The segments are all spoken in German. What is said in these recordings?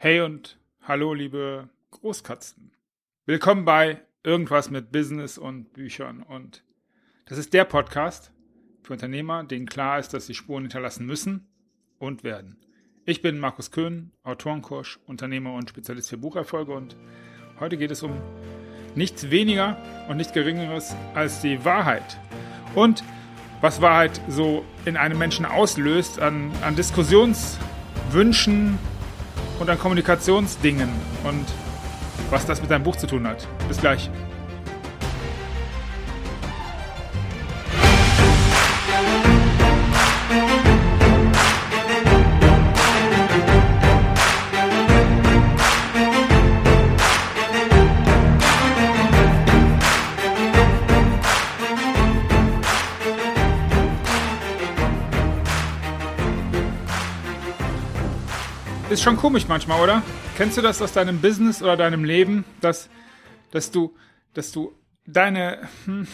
Hey und hallo, liebe Großkatzen. Willkommen bei Irgendwas mit Business und Büchern. Und das ist der Podcast für Unternehmer, denen klar ist, dass sie Spuren hinterlassen müssen und werden. Ich bin Markus Köhn, Autorencoach, Unternehmer und Spezialist für Bucherfolge. Und heute geht es um nichts weniger und nichts Geringeres als die Wahrheit. Und was Wahrheit so in einem Menschen auslöst an, an Diskussionswünschen und an Kommunikationsdingen und was das mit deinem Buch zu tun hat. Bis gleich. Ist schon komisch manchmal, oder? Kennst du das aus deinem Business oder deinem Leben, dass, dass du, dass du deine, hm,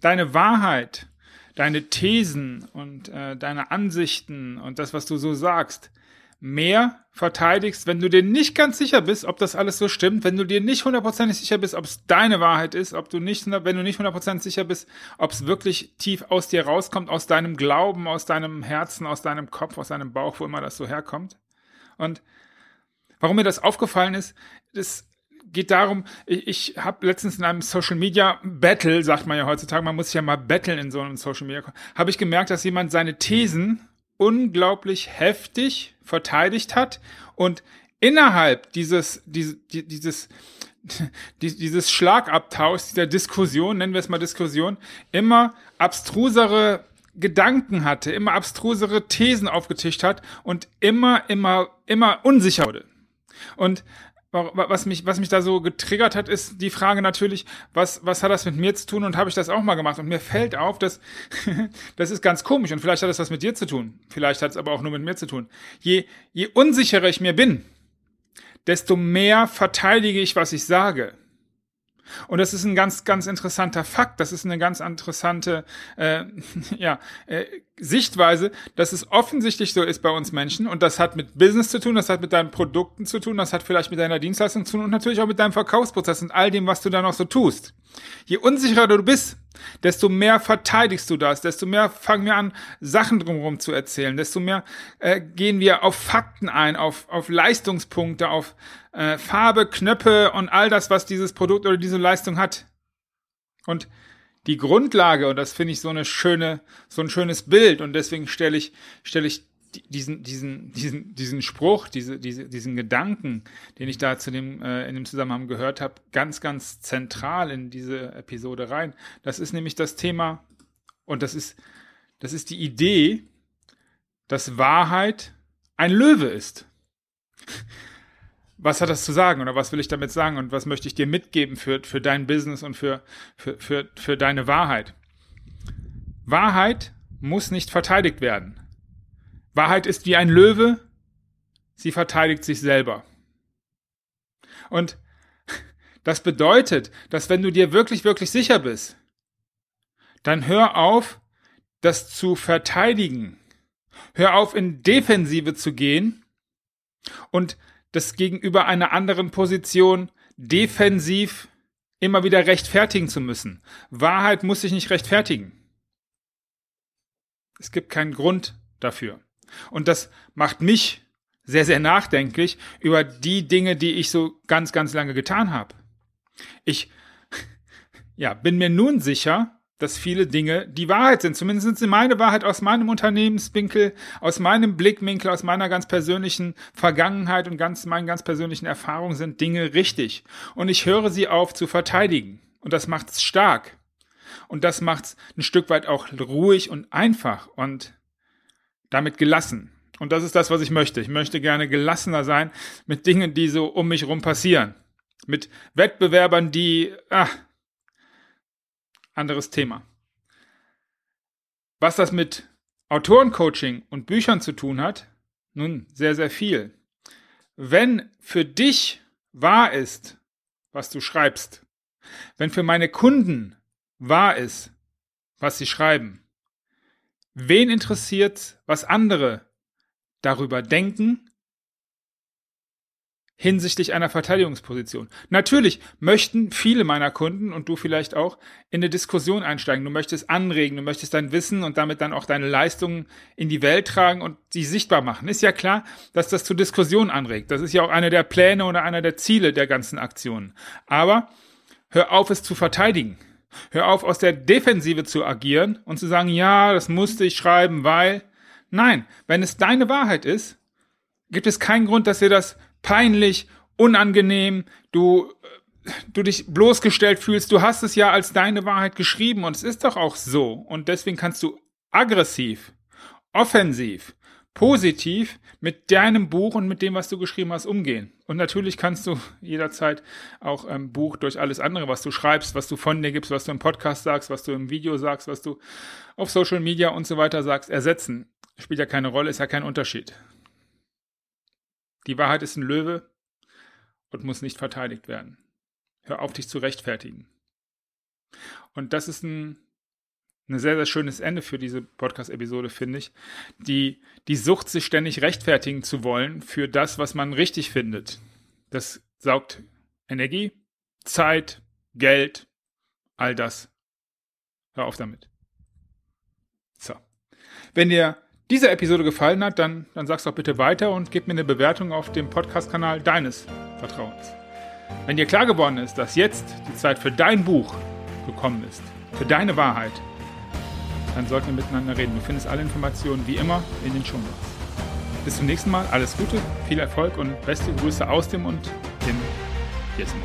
deine Wahrheit, deine Thesen und äh, deine Ansichten und das, was du so sagst, mehr verteidigst, wenn du dir nicht ganz sicher bist, ob das alles so stimmt, wenn du dir nicht hundertprozentig sicher bist, ob es deine Wahrheit ist, ob du nicht, wenn du nicht hundertprozentig sicher bist, ob es wirklich tief aus dir rauskommt, aus deinem Glauben, aus deinem Herzen, aus deinem Kopf, aus deinem Bauch, wo immer das so herkommt. Und warum mir das aufgefallen ist, das geht darum, ich, ich habe letztens in einem Social Media Battle, sagt man ja heutzutage, man muss ja mal battlen in so einem Social Media, habe ich gemerkt, dass jemand seine Thesen unglaublich heftig verteidigt hat und innerhalb dieses, dieses, dieses, dieses Schlagabtauschs, dieser Diskussion, nennen wir es mal Diskussion, immer abstrusere Gedanken hatte, immer abstrusere Thesen aufgetischt hat und immer, immer, immer unsicher wurde. Und was mich, was mich da so getriggert hat, ist die Frage natürlich, was, was hat das mit mir zu tun und habe ich das auch mal gemacht? Und mir fällt auf, dass das ist ganz komisch und vielleicht hat das was mit dir zu tun. Vielleicht hat es aber auch nur mit mir zu tun. Je, je unsicherer ich mir bin, desto mehr verteidige ich, was ich sage. Und das ist ein ganz, ganz interessanter Fakt. Das ist eine ganz interessante äh, ja, äh, Sichtweise, dass es offensichtlich so ist bei uns Menschen. Und das hat mit Business zu tun, das hat mit deinen Produkten zu tun, das hat vielleicht mit deiner Dienstleistung zu tun und natürlich auch mit deinem Verkaufsprozess und all dem, was du da noch so tust. Je unsicherer du bist, desto mehr verteidigst du das, desto mehr fangen wir an, Sachen drumherum zu erzählen, desto mehr äh, gehen wir auf Fakten ein, auf, auf Leistungspunkte, auf äh, Farbe, Knöpfe und all das, was dieses Produkt oder diese Leistung hat. Und die Grundlage, und das finde ich so eine schöne, so ein schönes Bild, und deswegen stelle ich, stelle ich diesen, diesen, diesen, diesen Spruch, diese, diese, diesen Gedanken, den ich da zu dem, äh, in dem Zusammenhang gehört habe, ganz, ganz zentral in diese Episode rein. Das ist nämlich das Thema, und das ist, das ist die Idee, dass Wahrheit ein Löwe ist. Was hat das zu sagen oder was will ich damit sagen und was möchte ich dir mitgeben für, für dein Business und für, für, für, für deine Wahrheit? Wahrheit muss nicht verteidigt werden. Wahrheit ist wie ein Löwe, sie verteidigt sich selber. Und das bedeutet, dass wenn du dir wirklich, wirklich sicher bist, dann hör auf, das zu verteidigen. Hör auf, in Defensive zu gehen und das gegenüber einer anderen Position defensiv immer wieder rechtfertigen zu müssen. Wahrheit muss sich nicht rechtfertigen. Es gibt keinen Grund dafür. Und das macht mich sehr, sehr nachdenklich über die Dinge, die ich so ganz, ganz lange getan habe. Ich ja, bin mir nun sicher, dass viele Dinge die Wahrheit sind. Zumindest sind sie meine Wahrheit aus meinem Unternehmenswinkel, aus meinem Blickwinkel, aus meiner ganz persönlichen Vergangenheit und ganz, meinen ganz persönlichen Erfahrungen sind Dinge richtig. Und ich höre sie auf zu verteidigen. Und das macht's stark. Und das macht's ein Stück weit auch ruhig und einfach und damit gelassen. Und das ist das, was ich möchte. Ich möchte gerne gelassener sein mit Dingen, die so um mich rum passieren. Mit Wettbewerbern, die, ah, anderes Thema. Was das mit Autorencoaching und Büchern zu tun hat? Nun, sehr, sehr viel. Wenn für dich wahr ist, was du schreibst, wenn für meine Kunden wahr ist, was sie schreiben, wen interessiert, was andere darüber denken hinsichtlich einer Verteidigungsposition. Natürlich möchten viele meiner Kunden und du vielleicht auch in eine Diskussion einsteigen. Du möchtest anregen, du möchtest dein Wissen und damit dann auch deine Leistungen in die Welt tragen und sie sichtbar machen. Ist ja klar, dass das zu Diskussionen anregt. Das ist ja auch einer der Pläne oder einer der Ziele der ganzen Aktionen. Aber hör auf, es zu verteidigen. Hör auf, aus der Defensive zu agieren und zu sagen, ja, das musste ich schreiben, weil. Nein, wenn es deine Wahrheit ist, gibt es keinen Grund, dass dir das peinlich, unangenehm, du, du dich bloßgestellt fühlst. Du hast es ja als deine Wahrheit geschrieben und es ist doch auch so. Und deswegen kannst du aggressiv, offensiv, positiv mit deinem Buch und mit dem, was du geschrieben hast, umgehen. Und natürlich kannst du jederzeit auch ein ähm, Buch durch alles andere, was du schreibst, was du von dir gibst, was du im Podcast sagst, was du im Video sagst, was du auf Social Media und so weiter sagst, ersetzen. Spielt ja keine Rolle, ist ja kein Unterschied. Die Wahrheit ist ein Löwe und muss nicht verteidigt werden. Hör auf, dich zu rechtfertigen. Und das ist ein, ein sehr, sehr schönes Ende für diese Podcast-Episode, finde ich. Die, die Sucht, sich ständig rechtfertigen zu wollen für das, was man richtig findet. Das saugt Energie, Zeit, Geld, all das. Hör auf damit. So. Wenn dir diese Episode gefallen hat, dann, dann sag's doch bitte weiter und gib mir eine Bewertung auf dem Podcast-Kanal deines Vertrauens. Wenn dir klar geworden ist, dass jetzt die Zeit für dein Buch gekommen ist, für deine Wahrheit, dann sollten wir miteinander reden. Du findest alle Informationen wie immer in den Show. Bis zum nächsten Mal, alles Gute, viel Erfolg und beste Grüße aus dem und in Gizmo.